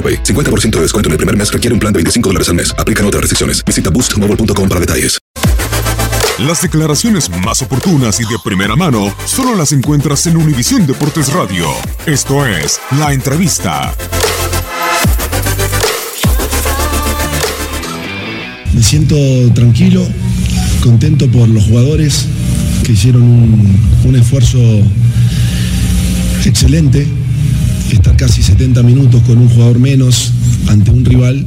AroPay. 50% de descuento en el primer mes requiere un plan de 25 dólares al mes. Aplican otras restricciones. Visita boostmobile.com para detalles. Las declaraciones más oportunas y de primera mano solo las encuentras en Univisión Deportes Radio. Esto es La Entrevista. Me siento tranquilo, contento por los jugadores que hicieron un, un esfuerzo excelente. Estar casi 70 minutos con un jugador menos ante un rival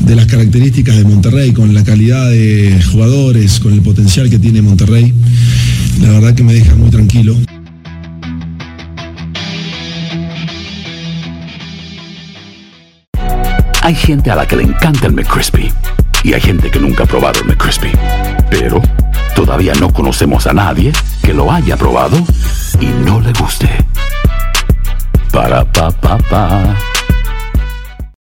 de las características de Monterrey, con la calidad de jugadores, con el potencial que tiene Monterrey, la verdad que me deja muy tranquilo. Hay gente a la que le encanta el McCrispy y hay gente que nunca ha probado el McCrispy. Pero todavía no conocemos a nadie que lo haya probado y no le guste. para pa pa pa